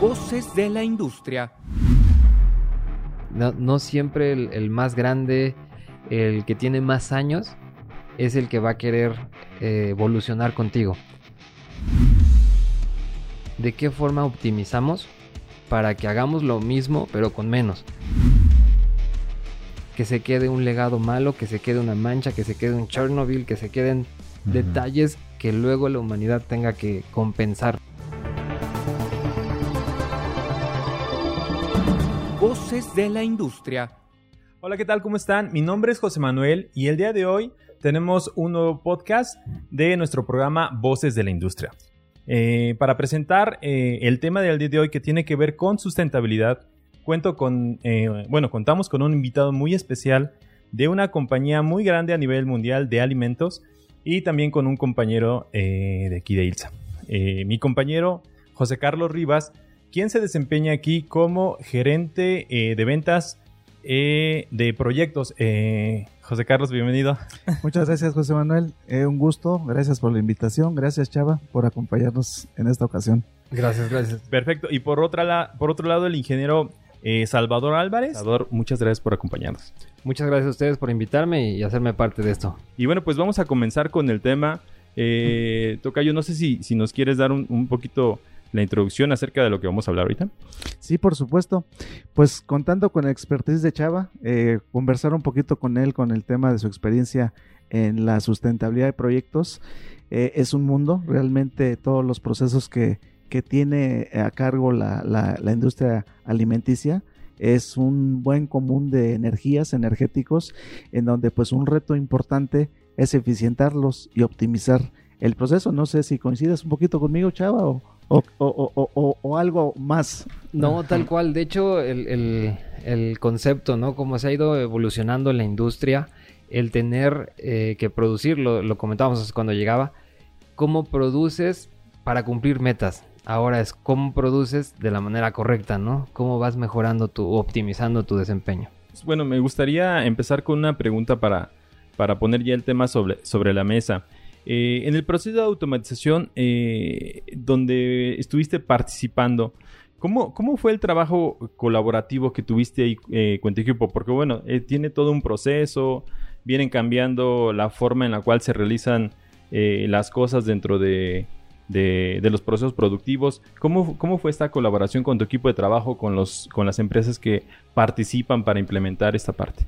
Voces de la industria. No, siempre el, más grande, el que tiene más años, es el que va a querer eh, evolucionar contigo. ¿De qué forma optimizamos para que hagamos lo mismo pero con menos? Que se quede un legado malo, que se quede una mancha, que se quede un Chernobyl, que se queden detalles que luego la humanidad tenga que compensar. De la industria. Hola, ¿qué tal? ¿Cómo están? Mi nombre es José Manuel y el día de hoy tenemos un nuevo podcast de nuestro programa Voces de la Industria. Eh, para presentar eh, el tema del día de hoy que tiene que ver con sustentabilidad, cuento con, eh, bueno, contamos con un invitado muy especial de una compañía muy grande a nivel mundial de alimentos y también con un compañero de aquí de ILSA. mi compañero José Carlos Rivas quien se desempeña aquí como gerente eh, de ventas eh, de proyectos. Eh, José Carlos, bienvenido. Muchas gracias, José Manuel. un gusto. Gracias por la invitación. Gracias, Chava, por acompañarnos en esta ocasión. Gracias, gracias. Perfecto. Y por, otra por otro lado, el ingeniero Salvador Álvarez. Salvador, muchas gracias por acompañarnos. Muchas gracias a ustedes por invitarme y hacerme parte de esto. Y bueno, pues vamos a comenzar con el tema. Tocayo, no sé si, si nos quieres dar un, un poquito la introducción acerca de lo que vamos a hablar ahorita? Sí, por supuesto. Pues contando con la expertise de Chava, eh, conversar un poquito con él con el tema de su experiencia en la sustentabilidad de proyectos. Eh, es un mundo, realmente todos los procesos que, que tiene a cargo la, la, industria alimenticia es un buen común de energías energéticos en donde pues un reto importante es eficientarlos y optimizar el proceso. No sé si coincides un poquito conmigo, Chava, o, o, algo más. No, tal cual. De hecho, el, concepto, ¿no? Como se ha ido evolucionando la industria, el tener eh, que producir, lo, comentábamos cuando llegaba, cómo produces para cumplir metas. Ahora es cómo produces de la manera correcta, ¿no? Cómo vas mejorando tu, optimizando tu desempeño. Bueno, me gustaría empezar con una pregunta para, para poner ya el tema sobre, sobre la mesa. Eh, en el proceso de automatización eh, donde estuviste participando, ¿cómo, ¿cómo, fue el trabajo colaborativo que tuviste ahí eh, con tu equipo? Porque bueno, tiene todo un proceso, vienen cambiando la forma en la cual se realizan las cosas dentro de, los procesos productivos. ¿Cómo, ¿Cómo, fue esta colaboración con tu equipo de trabajo, con, los, con las empresas que participan para implementar esta parte?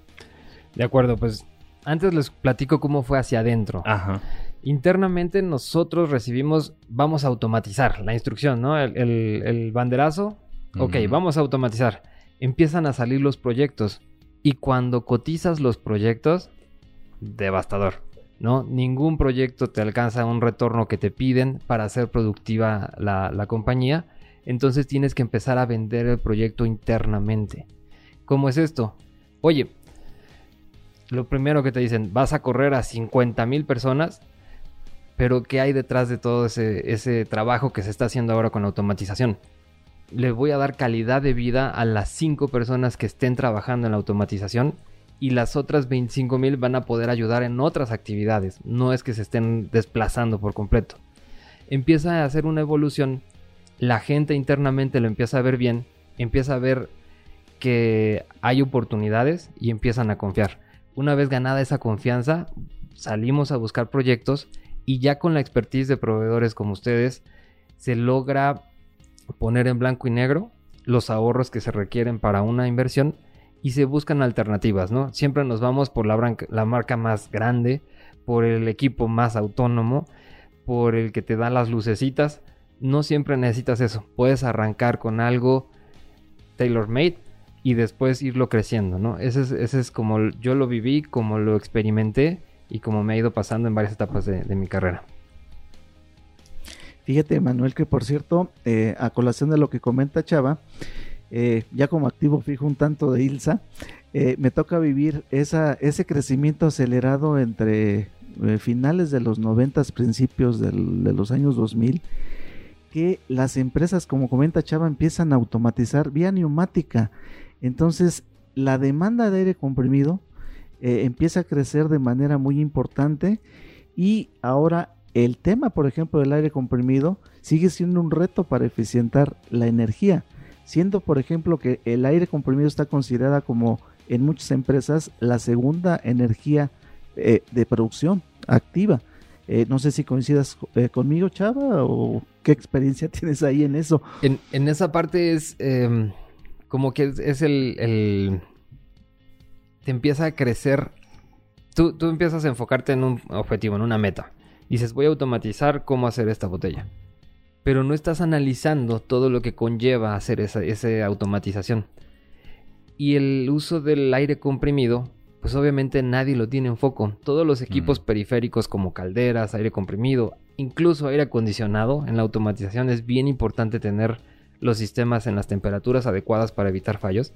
De acuerdo, pues antes les platico cómo fue hacia adentro. Ajá internamente nosotros recibimos, vamos a automatizar la instrucción, ¿no? El, banderazo, ok, vamos a automatizar. Empiezan a salir los proyectos y cuando cotizas los proyectos, devastador, ¿no? Ningún proyecto te alcanza un retorno que te piden para hacer productiva la, la compañía, entonces tienes que empezar a vender el proyecto internamente. ¿Cómo es esto? Oye, lo primero que te dicen, vas a correr a 50 mil personas pero ¿qué hay detrás de todo ese, trabajo que se está haciendo ahora con automatización? Le voy a dar calidad de vida a las 5 personas que estén trabajando en la automatización y las otras 25 mil van a poder ayudar en otras actividades. No es que se estén desplazando por completo. Empieza a hacer una evolución. La gente internamente lo empieza a ver bien. Empieza a ver que hay oportunidades y empiezan a confiar. Una vez ganada esa confianza, salimos a buscar proyectos y ya con la expertise de proveedores como ustedes, se logra poner en blanco y negro los ahorros que se requieren para una inversión y se buscan alternativas, ¿no? Siempre nos vamos por la, marca más grande, por el equipo más autónomo, por el que te da las lucecitas. No siempre necesitas eso. Puedes arrancar con algo tailor made y después irlo creciendo, ¿no? Ese es, ese es como yo lo viví, como lo experimenté y como me ha ido pasando en varias etapas de, mi carrera. Fíjate, Manuel, que por cierto, eh, a colación de lo que comenta Chava, eh, ya como activo fijo un tanto de ILSA, eh, me toca vivir esa, ese crecimiento acelerado entre finales de los 90, principios de los años 2000, que las empresas, como comenta Chava, empiezan a automatizar vía neumática. Entonces, la demanda de aire comprimido eh, empieza a crecer de manera muy importante y ahora el tema, por ejemplo, del aire comprimido sigue siendo un reto para eficientar la energía, siendo, por ejemplo, que el aire comprimido está considerada como en muchas empresas la segunda energía eh, de producción activa. Eh, no sé si coincidas conmigo, Chava, o qué experiencia tienes ahí en eso. En, en esa parte es em, como que es, el, Te empieza a crecer. Tú, tú empiezas a enfocarte en un objetivo, en una meta. Dices, voy a automatizar cómo hacer esta botella. Pero no estás analizando todo lo que conlleva hacer esa, esa automatización. Y el uso del aire comprimido pues obviamente nadie lo tiene en foco. Todos los equipos periféricos como calderas, aire comprimido, incluso aire acondicionado, en la automatización es bien importante tener los sistemas en las temperaturas adecuadas para evitar fallos.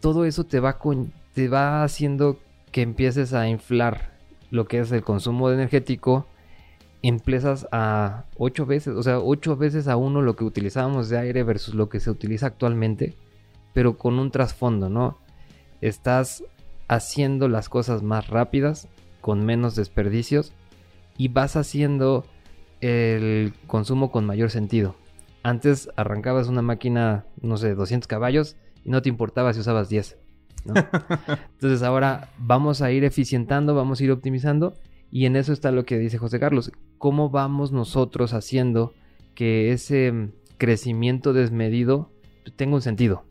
Todo eso te va, con, te va haciendo que empieces a inflar lo que es el consumo energético. Empiezas a 8 veces, o sea, 8 veces a uno lo que utilizábamos de aire versus lo que se utiliza actualmente, pero con un trasfondo, ¿no? estás haciendo las cosas más rápidas, con menos desperdicios, y vas haciendo el consumo con mayor sentido. Antes arrancabas una máquina, no sé, 200 caballos y no te importaba si usabas 10. ¿no? Entonces ahora vamos a ir eficientando, vamos a ir optimizando y en eso está lo que dice José Carlos. ¿Cómo vamos nosotros haciendo que ese crecimiento desmedido tenga un sentido?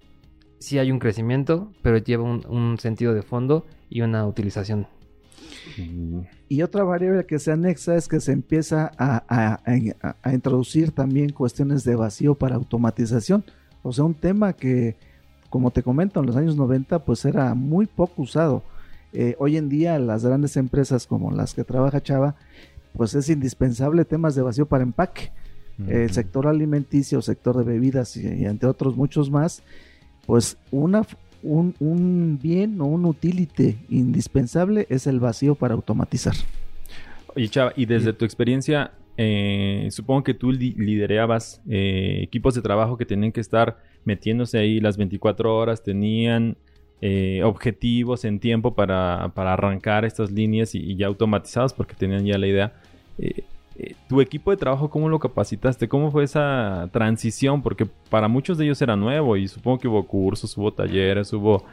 sí hay un crecimiento, pero lleva un, un sentido de fondo y una utilización. Y otra variable que se anexa es que se empieza a, a, a, a, introducir también cuestiones de vacío para automatización. O sea, un tema que, como te comento, en los años 90 pues era muy poco usado. Eh, hoy en día las grandes empresas como las que trabaja Chava, pues es indispensable temas de vacío para empaque. Uh -huh. El sector alimenticio, sector de bebidas y, y entre otros muchos más, pues una, un, un, bien o un utility indispensable es el vacío para automatizar. Oye, Chava, y desde tu experiencia, eh, supongo que tú li liderabas eh, equipos de trabajo que tenían que estar metiéndose ahí las 24 horas, tenían eh, objetivos en tiempo para, para, arrancar estas líneas y, ya automatizadas porque tenían ya la idea. Eh, eh, tu equipo de trabajo, ¿cómo lo capacitaste? ¿Cómo fue esa transición? Porque para muchos de ellos era nuevo y supongo que hubo cursos, hubo talleres, hubo,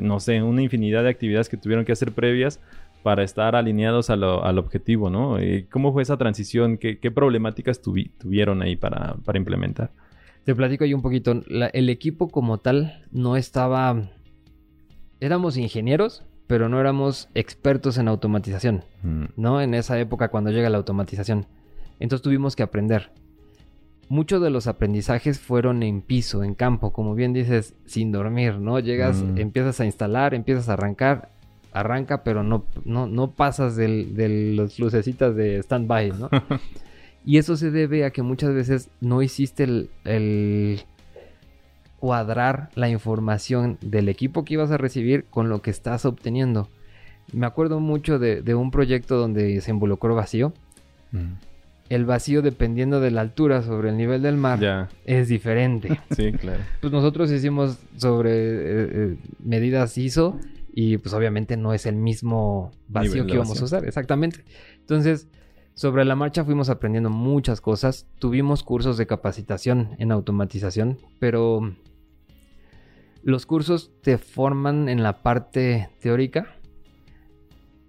no sé, una infinidad de actividades que tuvieron que hacer previas para estar alineados a lo, al objetivo, ¿no? ¿Cómo fue esa transición? ¿Qué, problemáticas tuvi tuvieron ahí para, para, implementar? Te platico ahí un poquito. La, el equipo como tal no estaba... Éramos ingenieros, pero no éramos expertos en automatización, mm. ¿no? En esa época cuando llega la automatización. Entonces tuvimos que aprender. Muchos de los aprendizajes fueron en piso, en campo, como bien dices, sin dormir, ¿no? Llegas, mm. empiezas a instalar, empiezas a arrancar, arranca, pero no, no, no pasas del, de las lucecitas de stand-by, ¿no? y eso se debe a que muchas veces no hiciste el, el cuadrar la información del equipo que ibas a recibir con lo que estás obteniendo. Me acuerdo mucho de, de un proyecto donde se involucró vacío. Mm. El vacío, dependiendo de la altura sobre el nivel del mar, es diferente. sí, claro. Pues nosotros hicimos sobre eh, eh, medidas ISO y pues obviamente no es el mismo vacío que íbamos vacío. a usar. Exactamente. Entonces, sobre la marcha fuimos aprendiendo muchas cosas. Tuvimos cursos de capacitación en automatización, pero los cursos te forman en la parte teórica.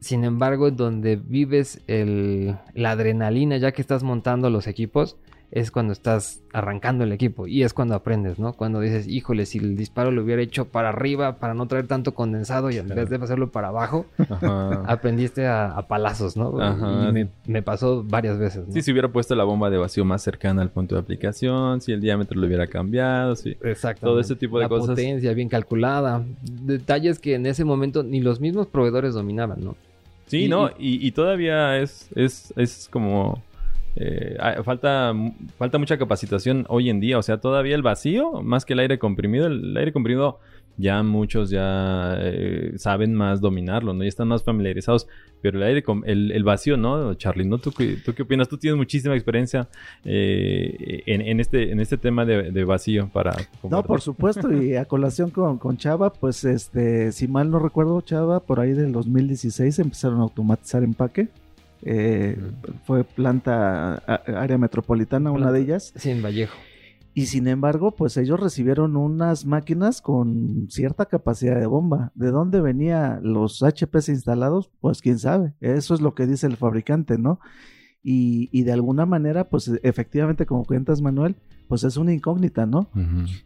Sin embargo, donde vives la adrenalina ya que estás montando los equipos, es cuando estás arrancando el equipo y es cuando aprendes, ¿no? Cuando dices, híjole, si el disparo lo hubiera hecho para arriba para no traer tanto condensado y en claro. vez de hacerlo para abajo, Ajá. aprendiste a, a, palazos, ¿no? Ajá. Y me, me, pasó varias veces. ¿no? Sí, si hubiera puesto la bomba de vacío más cercana al punto de aplicación, si el diámetro lo hubiera cambiado, sí. Exacto. Todo ese tipo de la cosas. potencia bien calculada. Detalles que en ese momento ni los mismos proveedores dominaban, ¿no? Sí, y, no, y, y, todavía es, es, es como eh, falta, falta mucha capacitación hoy en día. O sea, todavía el vacío, más que el aire comprimido, el aire comprimido ya muchos ya eh, saben más dominarlo, ¿no? Ya están más familiarizados. Pero el aire, el, el vacío, ¿no, Charlie? ¿no? ¿Tú, ¿Tú, qué opinas? Tú tienes muchísima experiencia eh, en, en, este, en este tema de, de vacío para... Compartir. No, por supuesto. y a colación con, con Chava, pues, este, si mal no recuerdo, Chava, por ahí del 2016 empezaron a automatizar empaque. Eh, fue planta a- área metropolitana, una de ellas. Sí, en Vallejo. Y sin embargo, pues ellos recibieron unas máquinas con cierta capacidad de bomba. ¿De dónde venían los HPs instalados? Pues quién sabe. Eso es lo que dice el fabricante, ¿no? Y, y de alguna manera, pues efectivamente, como cuentas, Manuel, pues es una incógnita, ¿no?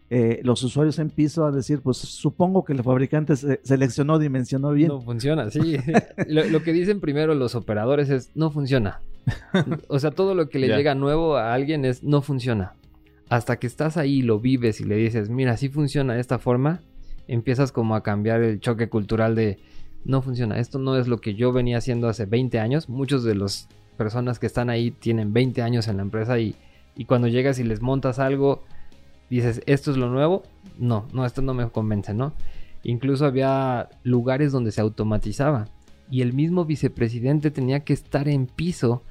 Eh, los usuarios en piso a decir, pues supongo que el fabricante se- seleccionó, dimensionó bien. No funciona, sí. lo, lo que dicen primero los operadores es no funciona. O sea, todo lo que le llega nuevo a alguien es no funciona. Hasta que estás ahí, lo vives y le dices, mira, sí funciona de esta forma, empiezas como a cambiar el choque cultural de no funciona. Esto no es lo que yo venía haciendo hace 20 años. Muchos de las personas que están ahí tienen 20 años en la empresa y, y cuando llegas y les montas algo, dices, ¿esto es lo nuevo? No, no, esto no me convence, ¿no? Incluso había lugares donde se automatizaba y el mismo vicepresidente tenía que estar en piso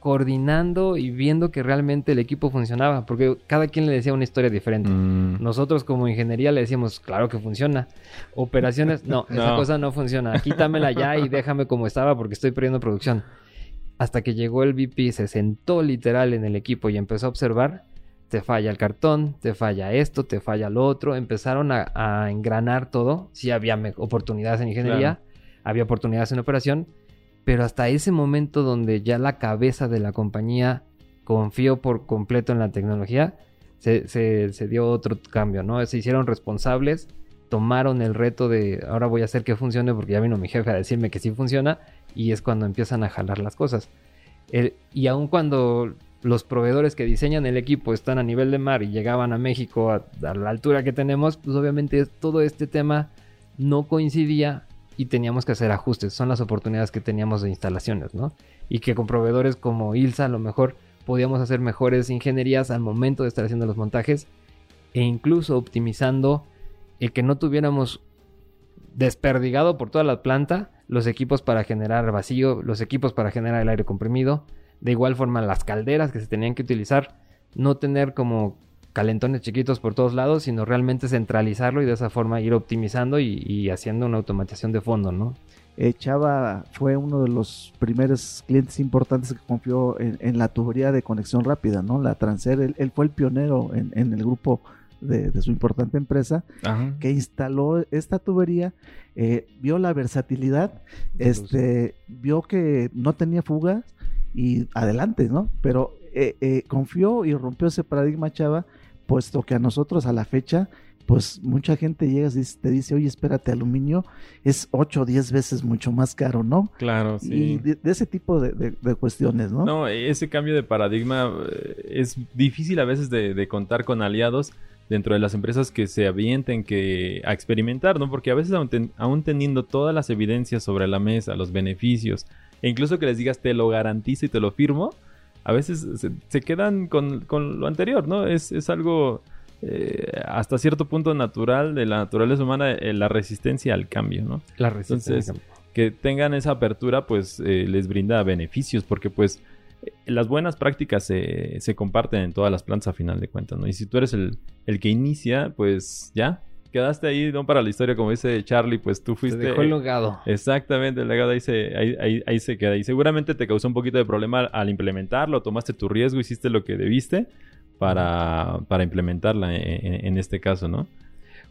coordinando y viendo que realmente el equipo funcionaba, porque cada quien le decía una historia diferente. Mm. Nosotros como ingeniería le decíamos, claro que funciona. Operaciones, no, esa No. cosa no funciona. Quítamela ya y déjame como estaba porque estoy perdiendo producción. Hasta que llegó el VP, se sentó literal en el equipo y empezó a observar, te falla el cartón, te falla esto, te falla lo otro. Empezaron a, a engranar todo. Sí había oportunidades en ingeniería, había oportunidades en operación, pero hasta ese momento donde ya la cabeza de la compañía confió por completo en la tecnología, se, se- se dio otro cambio, ¿no? Se hicieron responsables, tomaron el reto de ahora voy a hacer que funcione porque ya vino mi jefe a decirme que sí funciona y es cuando empiezan a jalar las cosas. Y aun cuando los proveedores que diseñan el equipo están a nivel de mar y llegaban a México a, a la altura que tenemos, pues obviamente todo este tema no coincidía y teníamos que hacer ajustes. Son las oportunidades que teníamos de instalaciones, ¿no? Y que con proveedores como ILSA a lo mejor podíamos hacer mejores ingenierías al momento de estar haciendo los montajes e incluso optimizando el que no tuviéramos desperdigado por toda la planta los equipos para generar vacío, los equipos para generar el aire comprimido, de igual forma las calderas que se tenían que utilizar, no tener como calentones chiquitos por todos lados, sino realmente centralizarlo y de esa forma ir optimizando y, y haciendo una automatización de fondo, ¿no? Eh, Chava fue uno de los primeros clientes importantes que confió en, la tubería de conexión rápida, ¿no? La Transer, él, fue el pionero en el grupo de, de su importante empresa Ajá. que instaló esta tubería, eh, vio la versatilidad, este, vio que no tenía fugas y adelante, ¿no? Pero eh, eh, confió y rompió ese paradigma, Chava, puesto que a nosotros a la fecha, pues mucha gente llega y te dice, oye, espérate, aluminio es 8 o 10 veces mucho más caro, ¿no? Claro, Y sí. de, de ese tipo de, de- de cuestiones, ¿no? No, ese cambio de paradigma eh, es difícil a veces de contar con aliados dentro de las empresas que se avienten que a experimentar, ¿no? Porque a veces aún, ten- aún teniendo todas las evidencias sobre la mesa, los beneficios, e incluso que les digas te lo garantizo y te lo firmo, a veces se, se quedan con, con lo anterior, ¿no? Es, es algo eh, hasta cierto punto natural de la naturaleza humana, eh, la resistencia al cambio, ¿no? La resistencia. Entonces, que tengan esa apertura, pues eh, les brinda beneficios, porque pues las buenas prácticas se, se comparten en todas las plantas a final de cuentas, ¿no? Y si tú eres el, el que inicia, pues ya, quedaste ahí, ¿no? Para la historia, como dice Charlie, pues tú fuiste... dejó el legado. Exactamente, el legado ahí se, ahí, ahí- ahí se queda. Y seguramente te causó un poquito de problema al implementarlo, tomaste tu riesgo, hiciste lo que debiste para, para implementarla en, en- en este caso, ¿no?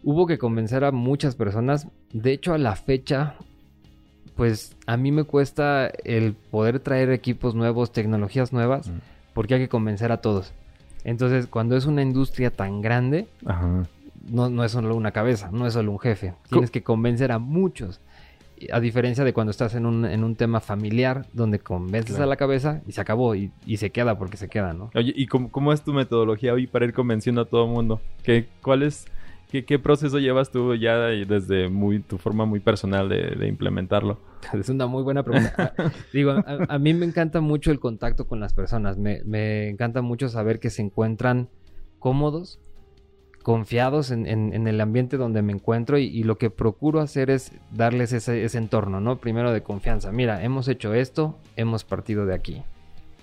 Hubo que convencer a muchas personas. De hecho, a la fecha, pues a mí me cuesta el poder traer equipos nuevos, tecnologías nuevas, Mm. porque hay que convencer a todos. Entonces, cuando es una industria tan grande, Ajá. no, no es solo una cabeza, no es solo un jefe. Tienes que convencer a muchos. A diferencia de cuando estás en un, en un tema familiar, donde convences Claro. a la cabeza y se acabó y, y se queda porque se queda, ¿no? Oye, ¿y cómo, cómo es tu metodología hoy para ir convenciendo a todo el mundo? ¿Qué, cuál es, qué, qué proceso llevas tú ya desde muy, tu forma muy personal de, implementarlo? Es una muy buena pregunta. Ah, Digo, a, mí me encanta mucho el contacto con las personas. Me, encanta mucho saber que se encuentran cómodos, confiados en, el ambiente donde me encuentro y, y lo que procuro hacer es darles ese, ese entorno, ¿no? Primero de confianza. Mira, hemos hecho esto, hemos partido de aquí.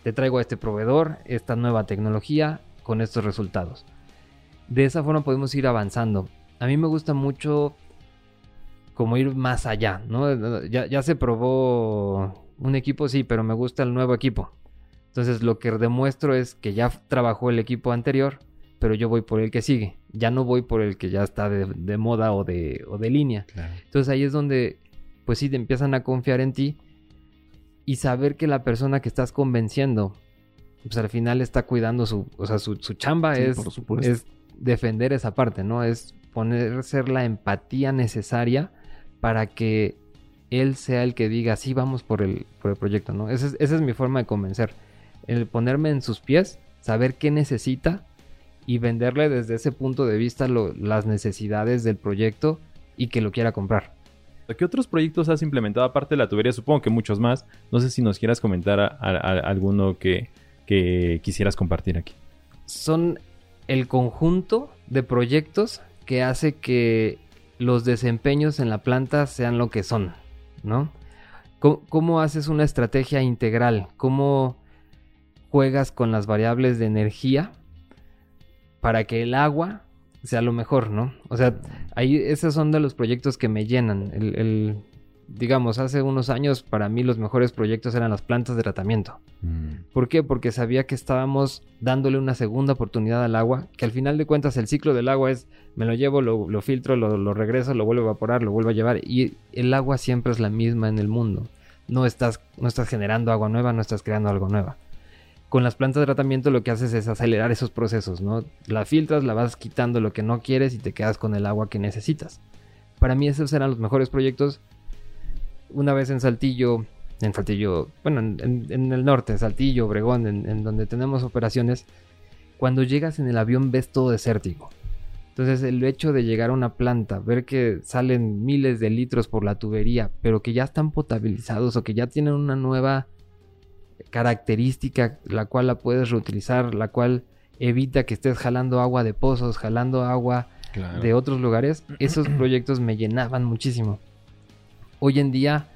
Te traigo a este proveedor, esta nueva tecnología con estos resultados. De esa forma podemos ir avanzando. A mí me gusta mucho como ir más allá, ¿no? Ya, ya se probó un equipo sí, pero me gusta el nuevo equipo. Entonces lo que demuestro es que ya trabajó el equipo anterior, pero yo voy por el que sigue. Ya no voy por el que ya está de, de moda o de, o de línea. Entonces ahí es donde, pues sí, te empiezan a confiar en ti y saber que la persona que estás convenciendo, pues al final está cuidando su, o sea, su, su chamba Sí, es, por supuesto. es defender esa parte, ¿no? Es poner, ser la empatía necesaria para que él sea el que diga, sí, vamos por el, por el proyecto, ¿no? Esa es, esa es mi forma de convencer. El ponerme en sus pies, saber qué necesita y venderle desde ese punto de vista lo- las necesidades del proyecto y que lo quiera comprar. ¿Qué otros proyectos has implementado aparte de la tubería? Supongo que muchos más. No sé si nos quieras comentar a- a- a- alguno que, que quisieras compartir aquí. son el conjunto de proyectos que hace que los desempeños en la planta sean lo que son, ¿no? ¿Cómo, haces una estrategia integral? ¿Cómo juegas con las variables de energía para que el agua sea lo mejor, ¿no? O sea, ahí esos son de los proyectos que me llenan. El- digamos, hace unos años para mí los mejores proyectos eran las plantas de tratamiento. ¿Por qué? Porque sabía que estábamos dándole una segunda oportunidad al agua, que al final de cuentas el ciclo del agua es, me lo llevo, lo, lo filtro, lo, lo regreso, lo vuelvo a evaporar, lo vuelvo a llevar, y el agua siempre es la misma en el mundo. No estás, no estás generando agua nueva, no estás creando algo nueva. Con las plantas de tratamiento lo que haces es acelerar esos procesos, ¿no? La filtras, la vas quitando lo que no quieres y te quedas con el agua que necesitas. Para mí esos eran los mejores proyectos. Una vez en Saltillo, en Saltillo, bueno, en, el norte, Saltillo, Obregón, en, en donde tenemos operaciones, cuando llegas en el avión ves todo desértico. Entonces el hecho de llegar a una planta, ver que salen miles de litros por la tubería, pero que ya están potabilizados o que ya tienen una nueva característica, la cual la puedes reutilizar, la cual evita que estés jalando agua de pozos, jalando agua de otros lugares, esos proyectos me llenaban muchísimo. Hoy en día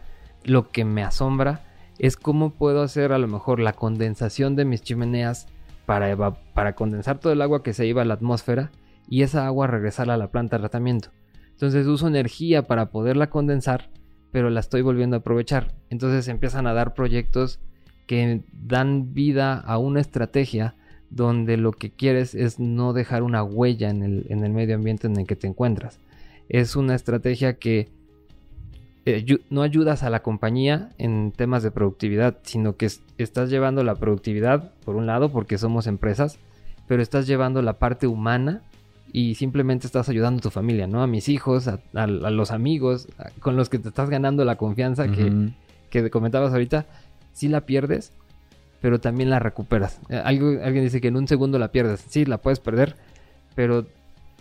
lo que me asombra es cómo puedo hacer a lo mejor la condensación de mis chimeneas para, para condensar todo el agua que se iba a la atmósfera y esa agua regresarla a la planta de tratamiento. Entonces uso energía para poderla condensar, pero la estoy volviendo a aprovechar. Entonces empiezan a dar proyectos que dan vida a una estrategia donde lo que quieres es no dejar una huella en el, en el medio ambiente en el que te encuentras. Es una estrategia que eh, no ayudas a la compañía en temas de productividad, sino que es- estás llevando la productividad, por un lado, porque somos empresas, pero estás llevando la parte humana y simplemente estás ayudando a tu familia, ¿no? A mis hijos, a, a- a los amigos, a- con los que te estás ganando la confianza que, que comentabas ahorita, sí la pierdes, pero también la recuperas. Eh, algo- alguien dice que en un segundo la pierdes. Sí, la puedes perder, pero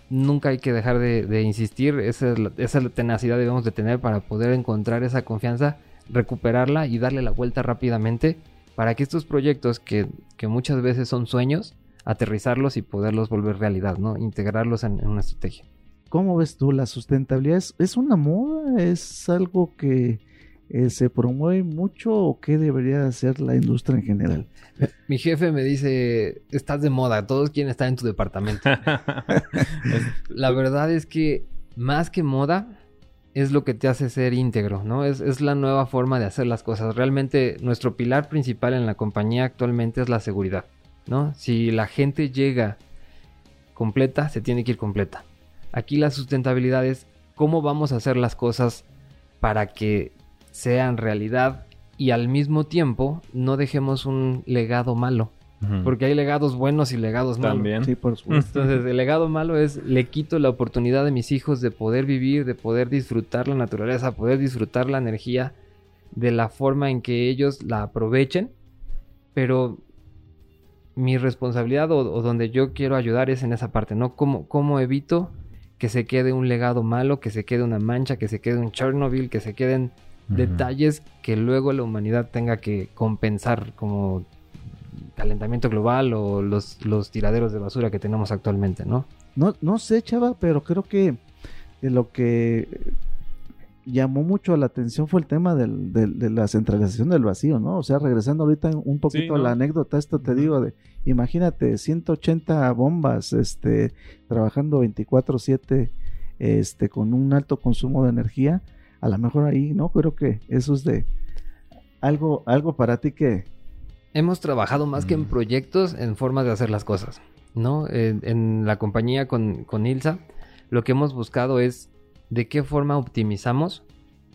nunca hay que dejar de, insistir. Esa, es la, tenacidad debemos de tener para poder encontrar esa confianza, recuperarla y darle la vuelta rápidamente para que estos proyectos que, que muchas veces son sueños, aterrizarlos y poderlos volver realidad, ¿no? Integrarlos en- en una estrategia. ¿Cómo ves tú? ¿La sustentabilidad es, es una moda? ¿Es algo que eh, se promueve mucho o qué debería hacer la industria en general? Mi jefe me dice, estás de moda, todos quieren estar en tu departamento. La verdad es que más que moda es lo que te hace ser íntegro, ¿no? Es, es la nueva forma de hacer las cosas. Realmente nuestro pilar principal en la compañía actualmente es la seguridad, ¿no? Si la gente llega completa, se tiene que ir completa. Aquí la sustentabilidad es cómo vamos a hacer las cosas para que sean realidad y al mismo tiempo no dejemos un legado malo. Porque hay legados buenos y legados malos. También. Sí, por supuesto. Entonces, el legado malo es le quito la oportunidad de mis hijos de poder vivir, de poder disfrutar la naturaleza, poder disfrutar la energía de la forma en que ellos la aprovechen. Pero mi responsabilidad o, o donde yo quiero ayudar es en esa parte, ¿no? ¿Cómo, ¿Cómo evito que se quede un legado malo, que se quede una mancha, que se quede un Chernobyl, que se queden Detalles que luego la humanidad tenga que compensar como calentamiento global o los, los tiraderos de basura que tenemos actualmente, ¿no? No, no sé, chava, pero creo que de lo que llamó mucho la atención fue el tema del- del- de la centralización del vacío, ¿no? O sea, regresando ahorita un poquito Sí, a la anécdota, esto te digo de, imagínate, 180 bombas, este, trabajando 24/7, este, con un alto consumo de energía, a lo mejor ahí, ¿no? Creo que eso es de, algo, algo para ti que... Hemos trabajado más que en Mm. proyectos, en formas de hacer las cosas, ¿no? En, en la compañía con, con Ilsa, lo que hemos buscado es de qué forma optimizamos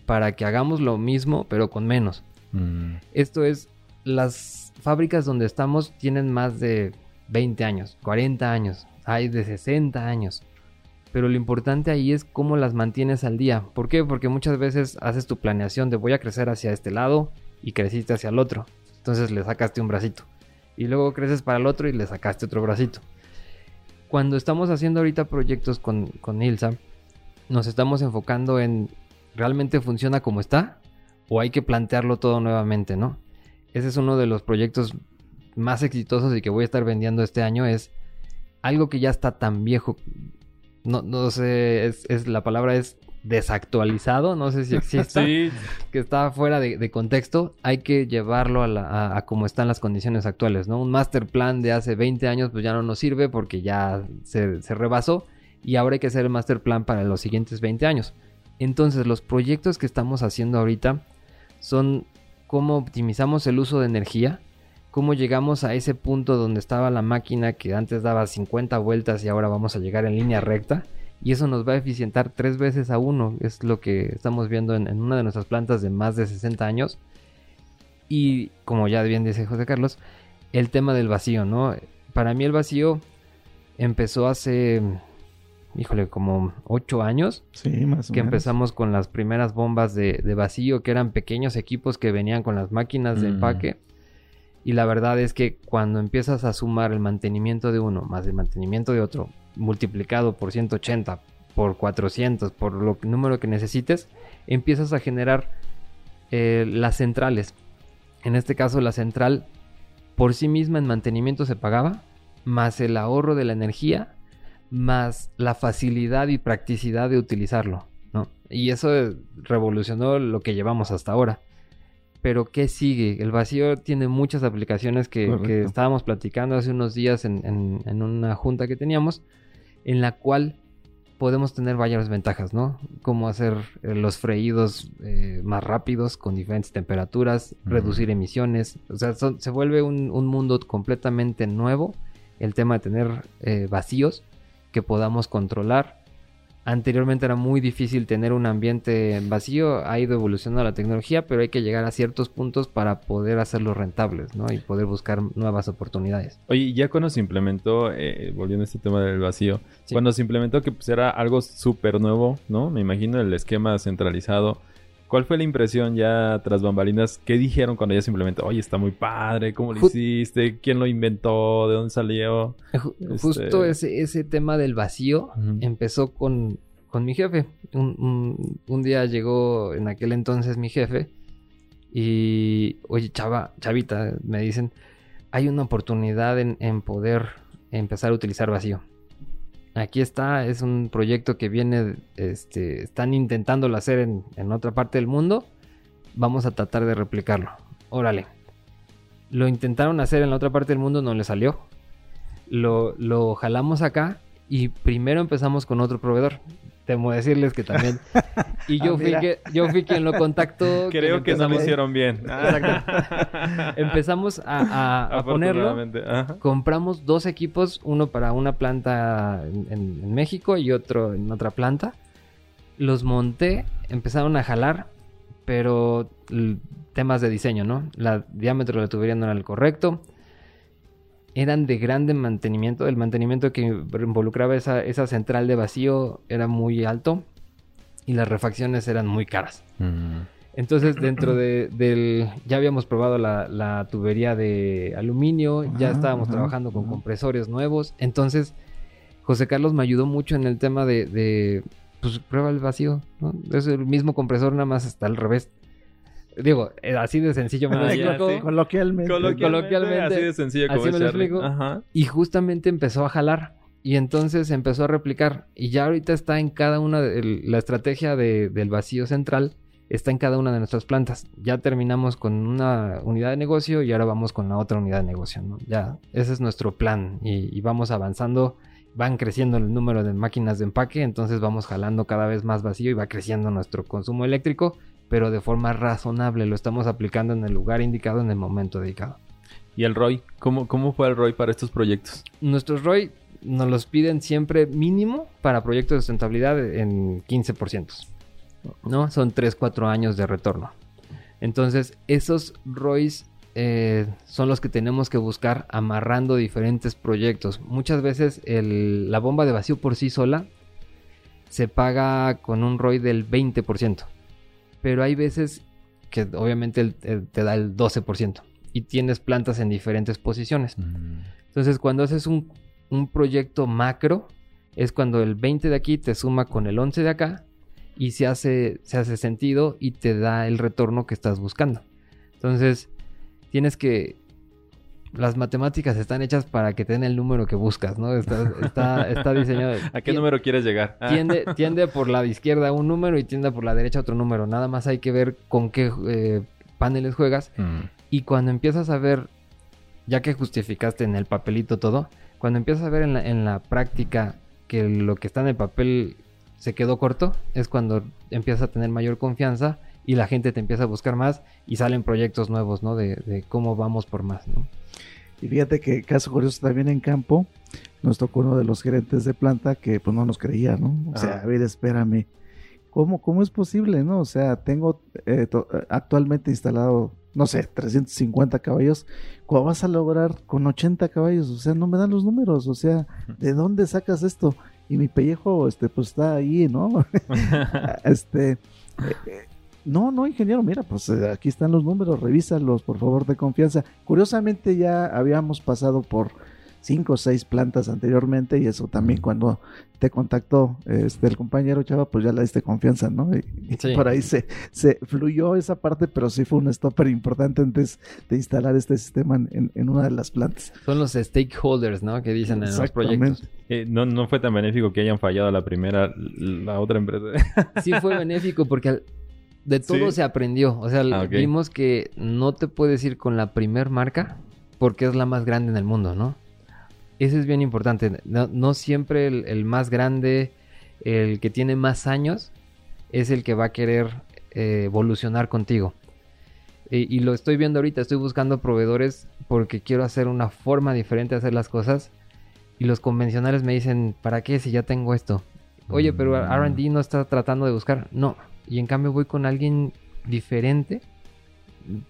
para que hagamos lo mismo, pero con menos. Mm. Esto es, las fábricas donde estamos tienen más de 20 años, 40 años, hay de 60 años. Pero lo importante ahí es cómo las mantienes al día. ¿Por qué? Porque muchas veces haces tu planeación de voy a crecer hacia este lado y creciste hacia el otro. Entonces le sacaste un bracito. Y luego creces para el otro y le sacaste otro bracito. Cuando estamos haciendo ahorita proyectos con, con Ilsa, nos estamos enfocando en realmente funciona como está o hay que plantearlo todo nuevamente, ¿no? Ese es uno de los proyectos más exitosos y que voy a estar vendiendo este año es algo que ya está tan viejo. No, no sé, es, es- la palabra es desactualizado, no sé si existe, Sí, que está fuera de, de contexto, hay que llevarlo a, la, a, a cómo están las condiciones actuales, ¿no? Un master plan de hace 20 años pues ya no nos sirve porque ya se, se rebasó y ahora hay que hacer el master plan para los siguientes 20 años. Entonces los proyectos que estamos haciendo ahorita son cómo optimizamos el uso de energía, cómo llegamos a ese punto donde estaba la máquina que antes daba 50 vueltas y ahora vamos a llegar en línea recta. Y eso nos va a eficientar tres veces a uno. Es lo que estamos viendo en, en una de nuestras plantas de más de 60 años. Y como ya bien dice José Carlos, el tema del vacío, ¿no? Para mí el vacío empezó hace, híjole, como 8 años Sí, más o que menos. empezamos con las primeras bombas de, de vacío, que eran pequeños equipos que venían con las máquinas de Mm. empaque. Y la verdad es que cuando empiezas a sumar el mantenimiento de uno más el mantenimiento de otro, multiplicado por 180, por 400, por lo número que necesites, empiezas a generar eh, las centrales. En este caso, la central por sí misma en mantenimiento se pagaba, más el ahorro de la energía, más la facilidad y practicidad de utilizarlo, ¿no? Y eso revolucionó lo que llevamos hasta ahora. Pero ¿qué sigue? El vacío tiene muchas aplicaciones que, estábamos platicando hace unos días en, en- en una junta que teníamos, en la cual podemos tener varias ventajas, ¿no? Como hacer eh, los freídos eh, más rápidos con diferentes temperaturas, reducir emisiones. O sea, son- se vuelve un, un mundo completamente nuevo el tema de tener eh, vacíos que podamos controlar. Anteriormente era muy difícil tener un ambiente vacío, ha ido evolucionando la tecnología, pero hay que llegar a ciertos puntos para poder hacerlos rentables, ¿no? Y poder buscar nuevas oportunidades. Oye, ya cuando se implementó, eh, volviendo a este tema del vacío, Sí. cuando se implementó que pues, era algo súper nuevo, ¿no? Me imagino el esquema centralizado. ¿Cuál fue la impresión ya tras bambalinas? ¿Qué dijeron cuando ya se implementó? Oye, está muy padre, ¿cómo lo hiciste? ¿Quién lo inventó? ¿De dónde salió? Ju- Este- Justo ese, ese tema del vacío empezó con, con mi jefe. Un, un- un día llegó en aquel entonces mi jefe y, oye, chava, chavita, me dicen, hay una oportunidad en, en poder empezar a utilizar vacío. Aquí está, es un proyecto que viene, este, están intentándolo hacer en, en otra parte del mundo. Vamos a tratar de replicarlo. Órale. Lo intentaron hacer en la otra parte del mundo, no le salió. Lo, lo jalamos acá y primero empezamos con otro proveedor. Temo decirles que también. Y yo, Ah, fui, que, yo fui quien lo contactó. Creo que no lo hicieron bien. Empezamos a, a- a ponerlo. Ajá. Compramos dos equipos, uno para una planta en, México y otro en otra planta. Los monté, empezaron a jalar, pero temas de diseño, ¿no? La diámetro de la tubería no era el correcto. Eran de grande mantenimiento. El mantenimiento que involucraba esa, esa central de vacío era muy alto y las refacciones eran muy caras. Mm. Entonces, dentro de, del. Ya habíamos probado la, la tubería de aluminio, ya estábamos ajá, trabajando con ajá. compresores nuevos. Entonces, José Carlos me ayudó mucho en el tema de. de, pues prueba el vacío, ¿no? Es el mismo compresor, nada más está al revés. Digo, eh, así de sencillo me lo Ah, ya, explico. sí. Coloquialmente. Coloquialmente, Coloquialmente, así de sencillo así me lo explico. Ajá. Y justamente empezó a jalar. Y entonces empezó a replicar. Y ya ahorita está en cada una de el- la estrategia de- del vacío central. Está en cada una de nuestras plantas. Ya terminamos con una unidad de negocio y ahora vamos con la otra unidad de negocio. ¿no? Ya, ese es nuestro plan. Y, y vamos avanzando. Van creciendo el número de máquinas de empaque. Entonces vamos jalando cada vez más vacío y va creciendo nuestro consumo eléctrico. Pero de forma razonable. Lo estamos aplicando en el lugar indicado, en el momento dedicado. ¿Y el ROI? ¿Cómo, cómo fue el ROI para estos proyectos? Nuestros ROI nos los piden siempre mínimo para proyectos de sustentabilidad en 15%. ¿No? Son 3, 4 años de retorno. Entonces, esos ROIs eh, son los que tenemos que buscar amarrando diferentes proyectos. Muchas veces el- la bomba de vacío por sí sola se paga con un ROI del 20%. Pero hay veces que obviamente te da el 12% y tienes plantas en diferentes posiciones. Entonces, cuando haces un, un proyecto macro, es cuando el 20 de aquí te suma con el 11 de acá y se hace, se hace sentido y te da el retorno que estás buscando. Entonces, tienes que... Las matemáticas están hechas para que te den el número que buscas, ¿no? Está, está, está diseñado. ¿A qué número quieres llegar? Ah. Tiende, tiende por la izquierda un número y tiende por la derecha otro número. Nada más hay que ver con qué eh, paneles juegas Mm. y cuando empiezas a ver, ya que justificaste en el papelito todo, cuando empiezas a ver en la, en la práctica que lo que está en el papel se quedó corto, es cuando empiezas a tener mayor confianza y la gente te empieza a buscar más y salen proyectos nuevos, ¿no? De, de cómo vamos por más, ¿no? Y fíjate que caso curioso también en campo, nos tocó uno de los gerentes de planta que pues no nos creía, ¿no? O sea, a ver, espérame. ¿Cómo, cómo es posible, no? O sea, tengo eh, actualmente instalado, no sé, 350 caballos. ¿Cómo vas a lograr con 80 caballos? O sea, no me dan los números. O sea, ¿de dónde sacas esto? Y mi pellejo, este, pues está ahí, ¿no? este, eh, eh, no, no, ingeniero, mira, pues eh, aquí están los números, revísalos, por favor, de confianza. Curiosamente ya habíamos pasado por cinco o seis plantas anteriormente y eso también cuando te contactó este, el compañero Chava, pues ya le diste confianza, ¿no? Y, y Sí. por ahí se, se fluyó esa parte, pero sí fue un stopper importante antes de instalar este sistema en, en una de las plantas. Son los stakeholders, ¿no? Que dicen en los proyectos. Eh, no, no fue tan benéfico que hayan fallado la primera, la otra empresa. sí fue benéfico porque al- de todo Sí. se aprendió. O sea, Ah, vimos que no te puedes ir con la primer marca porque es la más grande en el mundo, ¿no? Eso es bien importante. No, no siempre el, el más grande, el que tiene más años, es el que va a querer eh, evolucionar contigo. Y, y lo estoy viendo ahorita, estoy buscando proveedores porque quiero hacer una forma diferente de hacer las cosas. Y los convencionales me dicen, ¿para qué si ya tengo esto? Oye, pero Mm. RD no está tratando de buscar. No. Y en cambio voy con alguien diferente,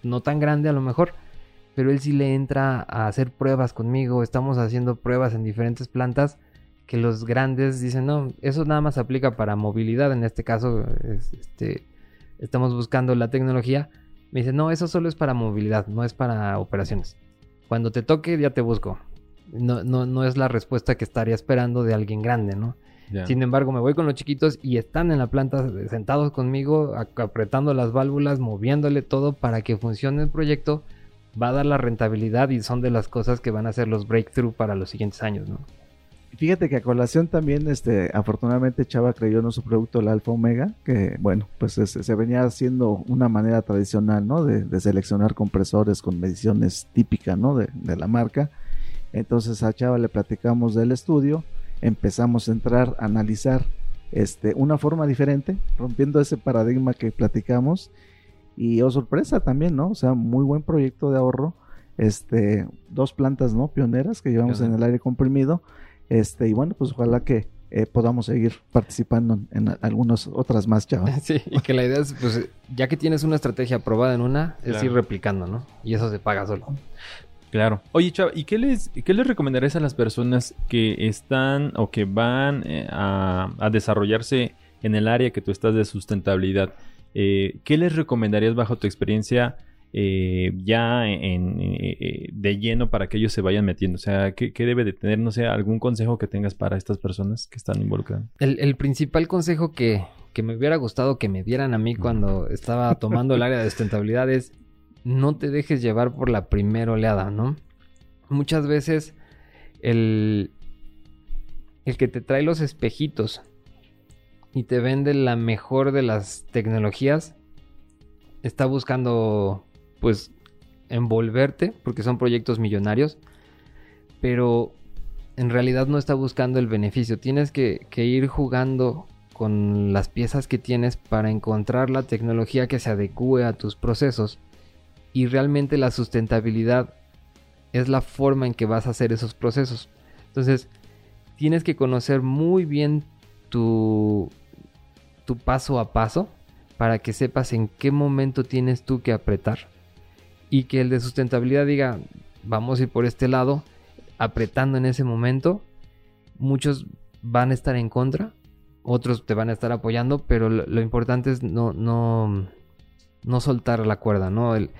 no tan grande a lo mejor, pero él sí le entra a hacer pruebas conmigo. Estamos haciendo pruebas en diferentes plantas que los grandes dicen, no, eso nada más aplica para movilidad. En este caso, es- este, estamos buscando la tecnología. Me dice, no, eso solo es para movilidad, no es para operaciones. Cuando te toque, ya te busco. No, no, no es la respuesta que estaría esperando de alguien grande, ¿no? Sin embargo, me voy con los chiquitos y están en la planta sentados conmigo, apretando las válvulas, moviéndole todo para que funcione el proyecto. Va a dar la rentabilidad y son de las cosas que van a ser los breakthrough para los siguientes años, ¿no? Fíjate que a colación también, este, afortunadamente Chava creyó en su producto, el Alfa Omega, que bueno, pues es- se venía haciendo una manera tradicional, ¿no? De, de seleccionar compresores con mediciones típicas, ¿no? De, de la marca. Entonces a Chava le platicamos del estudio, empezamos a entrar a analizar este, una forma diferente, rompiendo ese paradigma que platicamos. Y oh sorpresa también, ¿no? O sea, muy buen proyecto de ahorro. Este, dos plantas, ¿no? Pioneras que llevamos en el aire comprimido. Este, y bueno, pues ojalá que eh, podamos seguir participando en, en algunas otras más, Chava. Sí, y que la idea es, pues, ya que tienes una estrategia aprobada en una, es Claro. ir replicando, ¿no? Y eso se paga solo. Claro. Oye, Chava, ¿y qué les, qué les recomendarías a las personas que están o que van eh, a, a desarrollarse en el área que tú estás de sustentabilidad? Eh, ¿Qué les recomendarías bajo tu experiencia eh, ya en, de lleno para que ellos se vayan metiendo? O sea, ¿qué, qué debe de tener? No sé, algún consejo que tengas para estas personas que están involucradas. El, el principal consejo que, que me hubiera gustado que me dieran a mí cuando estaba tomando el área de sustentabilidad es no te dejes llevar por la primera oleada, ¿no? Muchas veces el, el que te trae los espejitos y te vende la mejor de las tecnologías está buscando pues envolverte porque son proyectos millonarios pero en realidad no está buscando el beneficio. Tienes que, que ir jugando con las piezas que tienes para encontrar la tecnología que se adecue a tus procesos y realmente la sustentabilidad es la forma en que vas a hacer esos procesos. Entonces, tienes que conocer muy bien tu, tu paso a paso para que sepas en qué momento tienes tú que apretar. Y que el de sustentabilidad diga, vamos a ir por este lado, apretando en ese momento. Muchos van a estar en contra, otros te van a estar apoyando, pero lo, importante es no, no, no soltar la cuerda, ¿no? El,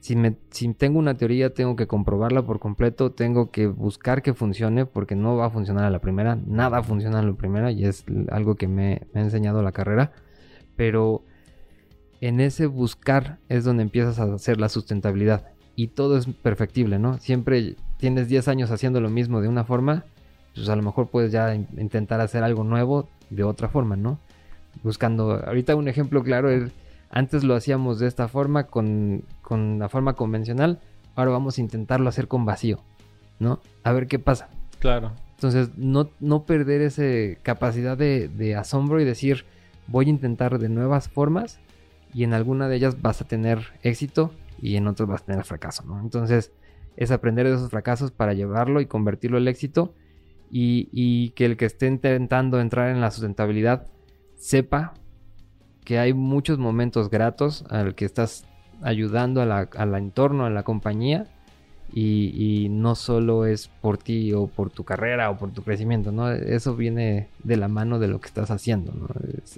si, me, si tengo una teoría, tengo que comprobarla por completo, tengo que buscar que funcione, porque no va a funcionar a la primera, nada funciona a la primera, y es algo que me, me ha enseñado la carrera, pero en ese buscar es donde empiezas a hacer la sustentabilidad, y todo es perfectible, ¿no? Siempre tienes 10 años haciendo lo mismo de una forma, pues a lo mejor puedes ya intentar hacer algo nuevo de otra forma, ¿no? Buscando, ahorita un ejemplo claro es antes lo hacíamos de esta forma, con, la forma convencional. Ahora vamos a intentarlo hacer con vacío, ¿no? A ver qué pasa. Claro. Entonces, no, no perder esa capacidad de, asombro y decir, voy a intentar de nuevas formas y en alguna de ellas vas a tener éxito y en otras vas a tener fracaso, ¿no? Entonces, es aprender de esos fracasos para llevarlo y convertirlo al éxito y, y que el que esté intentando entrar en la sustentabilidad sepa que hay muchos momentos gratos al que estás ayudando a al entorno, a la compañía. Y, no solo es por ti o por tu carrera o por tu crecimiento, ¿no? Eso viene de la mano de lo que estás haciendo.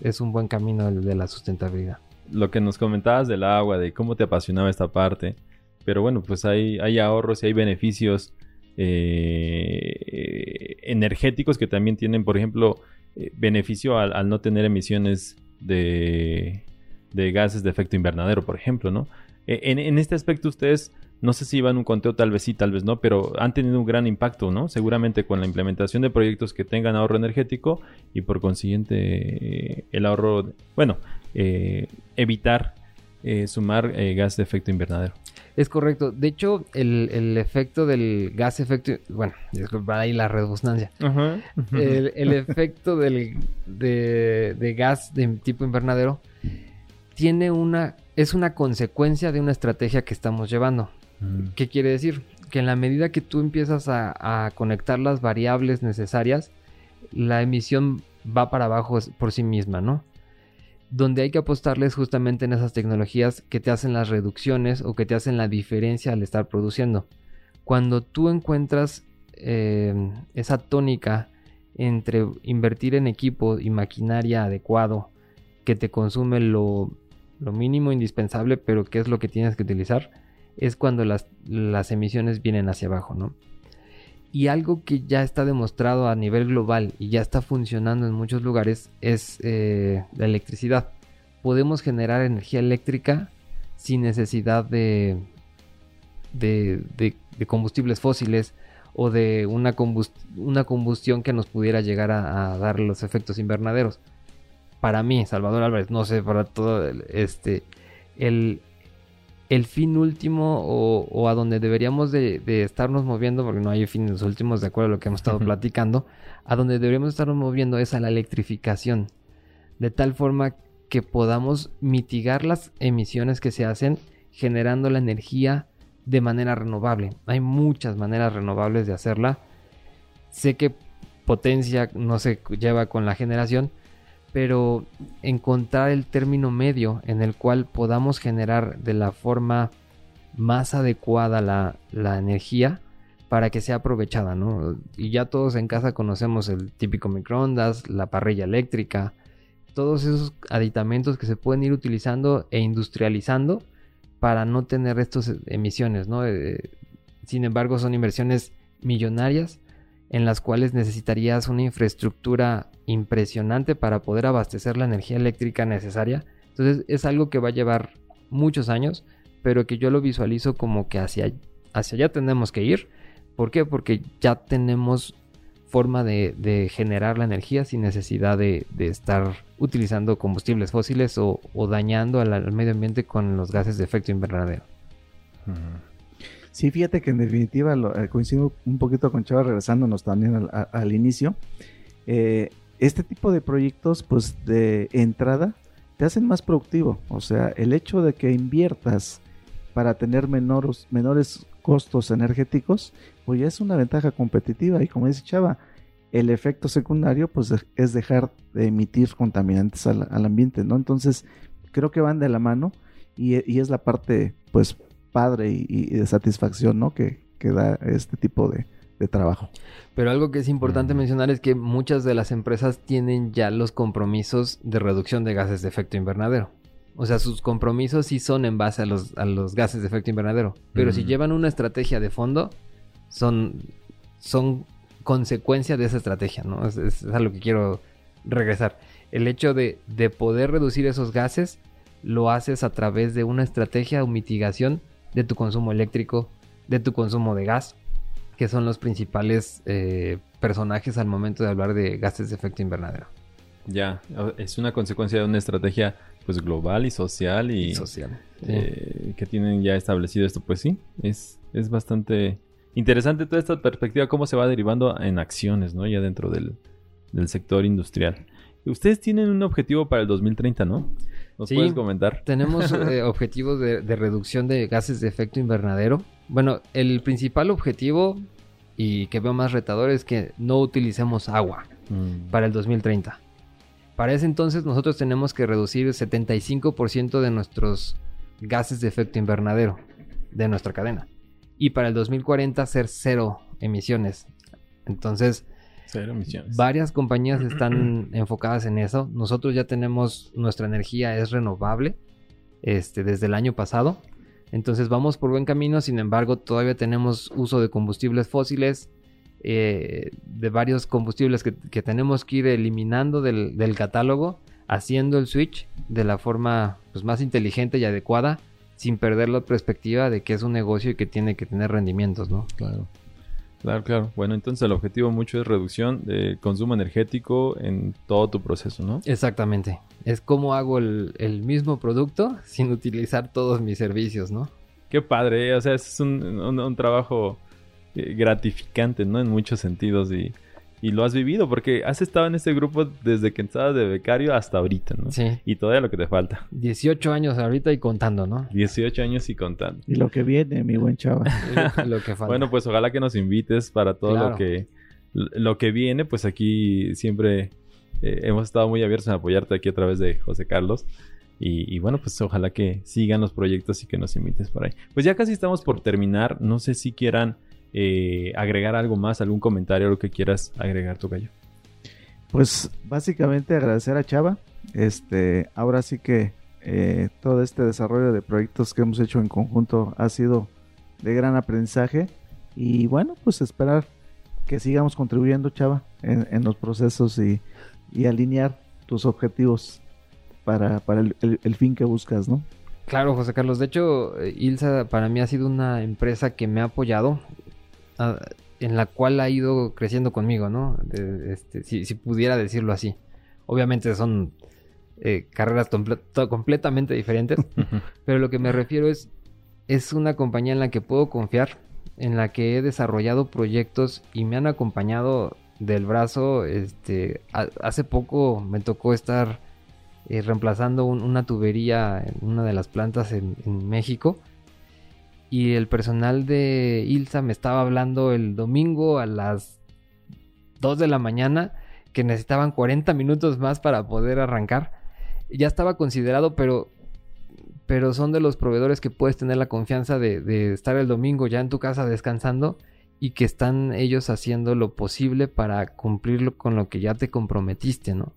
Es, un buen camino de la sustentabilidad. Lo que nos comentabas del agua, de cómo te apasionaba esta parte, pero bueno, pues hay, hay ahorros y hay beneficios eh, energéticos que también tienen, por ejemplo, eh, beneficio al, no tener emisiones de, gases de efecto invernadero, por ejemplo, ¿no? E, en, este aspecto ustedes, no sé si iban un conteo, tal vez sí, tal vez no, pero han tenido un gran impacto, ¿no? Seguramente con la implementación de proyectos que tengan ahorro energético y por consiguiente el ahorro, bueno, eh, evitar eh, sumar eh, gas de efecto invernadero. Es correcto. De hecho, el, efecto del gas efecto... Bueno, disculpa ahí la redundancia. El, efecto del, de, gas de tipo invernadero tiene una... Es una consecuencia de una estrategia que estamos llevando. Mm. ¿Qué quiere decir? Que en la medida que tú empiezas a, a conectar las variables necesarias, la emisión va para abajo por sí misma, ¿no? Donde hay que apostarles justamente en esas tecnologías que te hacen las reducciones o que te hacen la diferencia al estar produciendo. Cuando tú encuentras eh, esa tónica entre invertir en equipo y maquinaria adecuado que te consume lo, mínimo indispensable, pero que es lo que tienes que utilizar, es cuando las, las emisiones vienen hacia abajo, ¿no? Y algo que ya está demostrado a nivel global y ya está funcionando en muchos lugares es eh, la electricidad. Podemos generar energía eléctrica sin necesidad de, de, combustibles fósiles o de una, una, combustión que nos pudiera llegar a, a, dar los efectos invernaderos. Para mí, Salvador Álvarez, no sé, para todo este, el, el fin último o, a donde deberíamos de, estarnos moviendo, porque no hay fines últimos, de acuerdo a lo que hemos estado platicando, a donde deberíamos estarnos moviendo es a la electrificación, de tal forma que podamos mitigar las emisiones que se hacen generando la energía de manera renovable. Hay muchas maneras renovables de hacerla. Sé que potencia no se lleva con la generación, pero encontrar el término medio en el cual podamos generar de la forma más adecuada la, energía para que sea aprovechada, ¿no? Y ya todos en casa conocemos el típico microondas, la parrilla eléctrica, todos esos aditamentos que se pueden ir utilizando e industrializando para no tener estas emisiones, ¿no? Eh, sin embargo, son inversiones millonarias en las cuales necesitarías una infraestructura impresionante para poder abastecer la energía eléctrica necesaria. Entonces es algo que va a llevar muchos años, pero que yo lo visualizo como que hacia, hacia allá tenemos que ir. ¿Por qué? Porque ya tenemos forma de, generar la energía sin necesidad de, estar utilizando combustibles fósiles o, dañando al, medio ambiente con los gases de efecto invernadero. Sí, fíjate que en definitiva eh, coincido un poquito con Chava regresándonos también al, inicio. Eh, este tipo de proyectos, pues de entrada, te hacen más productivo. O sea, el hecho de que inviertas para tener menores, menores costos energéticos, pues ya es una ventaja competitiva. Y como dice Chava, el efecto secundario, pues es dejar de emitir contaminantes al, ambiente, ¿no? Entonces, creo que van de la mano y, es la parte, pues, padre y, de satisfacción, ¿no? Que, que da este tipo de, de trabajo. Pero algo que es importante mencionar es que muchas de las empresas tienen ya los compromisos de reducción de gases de efecto invernadero. O sea, sus compromisos sí son en base a los, a los gases de efecto invernadero. Pero si llevan una estrategia de fondo, son, son consecuencia de esa estrategia, ¿no? Es, es, a lo que quiero regresar. El hecho de, de poder reducir esos gases lo haces a través de una estrategia o mitigación de tu consumo eléctrico, de tu consumo de gas, que son los principales eh, personajes al momento de hablar de gases de efecto invernadero. Ya, es una consecuencia de una estrategia pues global y social y social eh, que tienen ya establecido esto. Pues sí, es, es bastante interesante toda esta perspectiva, cómo se va derivando en acciones, ¿no? Ya dentro del, sector industrial. Ustedes tienen un objetivo para el 2030, ¿no? ¿Nos puedes comentar? Tenemos eh, objetivos de, de, reducción de gases de efecto invernadero bueno, el principal objetivo y que veo más retador es que no utilicemos agua mm. para el 2030. Para ese entonces nosotros tenemos que reducir el 75% de nuestros gases de efecto invernadero de nuestra cadena. Y para el 2040 ser cero emisiones. Entonces, cero emisiones. varias compañías están enfocadas en eso. Nosotros ya tenemos, nuestra energía es renovable este, desde el año pasado. Entonces vamos por buen camino, sin embargo todavía tenemos uso de combustibles fósiles, eh, de varios combustibles que, tenemos que ir eliminando del, catálogo, haciendo el switch de la forma pues, más inteligente y adecuada, sin perder la perspectiva de que es un negocio y que tiene que tener rendimientos, ¿no? Claro. Claro, claro. Bueno, entonces el objetivo mucho es reducción de consumo energético en todo tu proceso, ¿no? Exactamente. Es como hago el, mismo producto sin utilizar todos mis servicios, ¿no? Qué padre, ¿eh? o sea, es un, trabajo eh, gratificante, ¿no? En muchos sentidos y y lo has vivido porque has estado en este grupo desde que estabas de becario hasta ahorita, ¿no? Sí. Y todavía lo que te falta. 18 años ahorita y contando, ¿no? 18 años y contando. Y lo que viene, mi buen chava. lo que falta. Bueno, pues ojalá que nos invites para todo lo que lo que viene, pues aquí siempre eh, hemos estado muy abiertos a apoyarte aquí a través de José Carlos. Y, y, bueno, pues ojalá que sigan los proyectos y que nos invites por ahí. Pues ya casi estamos por terminar. No sé si quieran eh, agregar algo más, algún comentario, lo que quieras agregar, tu gallo. Pues básicamente agradecer a Chava. Este, ahora sí que eh, todo este desarrollo de proyectos que hemos hecho en conjunto ha sido de gran aprendizaje. Y bueno, pues esperar que sigamos contribuyendo, Chava, en, los procesos y, alinear tus objetivos para, el, fin que buscas, ¿no? Claro, José Carlos. De hecho, eh, Ilsa para mí ha sido una empresa que me ha apoyado en la cual ha ido creciendo conmigo, ¿no? este, si, pudiera decirlo así. Obviamente son eh, carreras completamente diferentes, pero lo que me refiero es, es una compañía en la que puedo confiar, en la que he desarrollado proyectos y me han acompañado del brazo. Este, hace poco me tocó estar eh, reemplazando una tubería en una de las plantas en México y el personal de Ilsa me estaba hablando el domingo a las 2 de la mañana que necesitaban 40 minutos más para poder arrancar. Ya estaba considerado, pero, pero son de los proveedores que puedes tener la confianza de, de estar el domingo ya en tu casa descansando y que están ellos haciendo lo posible para cumplir con lo que ya te comprometiste, ¿no?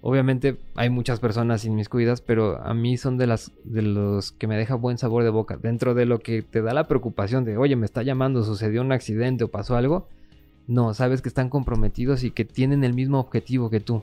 Obviamente hay muchas personas inmiscuidas, pero a mí son de las de los que me deja buen sabor de boca. Dentro de lo que te da la preocupación de, oye, me está llamando, sucedió un accidente o pasó algo. No, sabes que están comprometidos y que tienen el mismo objetivo que tú.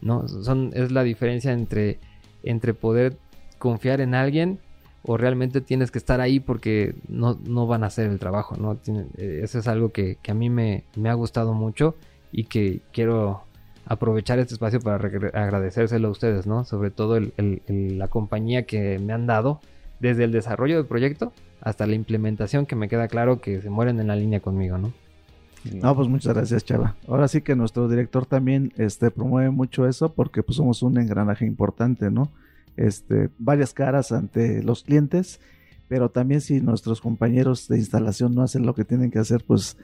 No, son es la diferencia entre entre poder confiar en alguien o realmente tienes que estar ahí porque no, no van a hacer el trabajo, ¿no? Eh, eso es algo que, que a mí me, me ha gustado mucho y que quiero aprovechar este espacio para agradecérselo a ustedes, ¿no? Sobre todo la compañía que me han dado desde el desarrollo del proyecto hasta la implementación que me queda claro que se mueren en la línea conmigo, ¿no? No, pues muchas gracias, Chava. Ahora sí que nuestro director también este, promueve mucho eso porque pues somos un engranaje importante, ¿no? Este, varias caras ante los clientes, pero también si nuestros compañeros de instalación no hacen lo que tienen que hacer, pues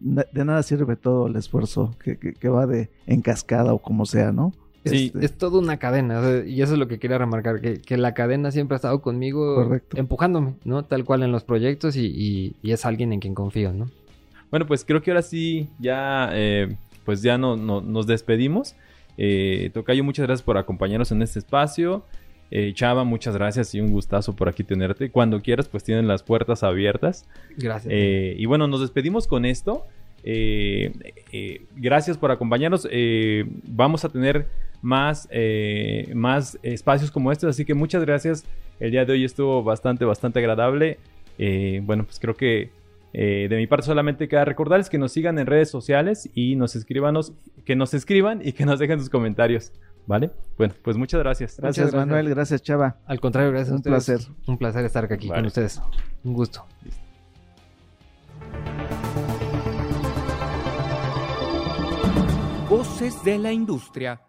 de nada sirve todo el esfuerzo que, que, va de en cascada o como sea, ¿no? Sí, este, es toda una cadena, y eso es lo que quería remarcar, que, que, la cadena siempre ha estado conmigo empujándome, ¿no? Tal cual en los proyectos y, y es alguien en quien confío, ¿no? Bueno, pues creo que ahora sí ya, eh, pues ya no, nos despedimos. Eh, Tocayo, muchas gracias por acompañarnos en este espacio. Eh, Chava, muchas gracias y un gustazo por aquí tenerte. Cuando quieras, pues tienen las puertas abiertas. Gracias. Eh, y bueno, nos despedimos con esto. gracias por acompañarnos. vamos a tener más, más espacios como estos, así que muchas gracias. El día de hoy estuvo bastante, bastante agradable. bueno, pues creo que eh, de mi parte solamente queda recordarles que nos sigan en redes sociales y nos escribanos, que nos escriban y que nos dejen sus comentarios. ¿Vale? Bueno, pues muchas gracias. Gracias, Manuel. Gracias, Chava. Al contrario, gracias Un placer. Un placer estar aquí con ustedes. Un gusto. Voces de la industria.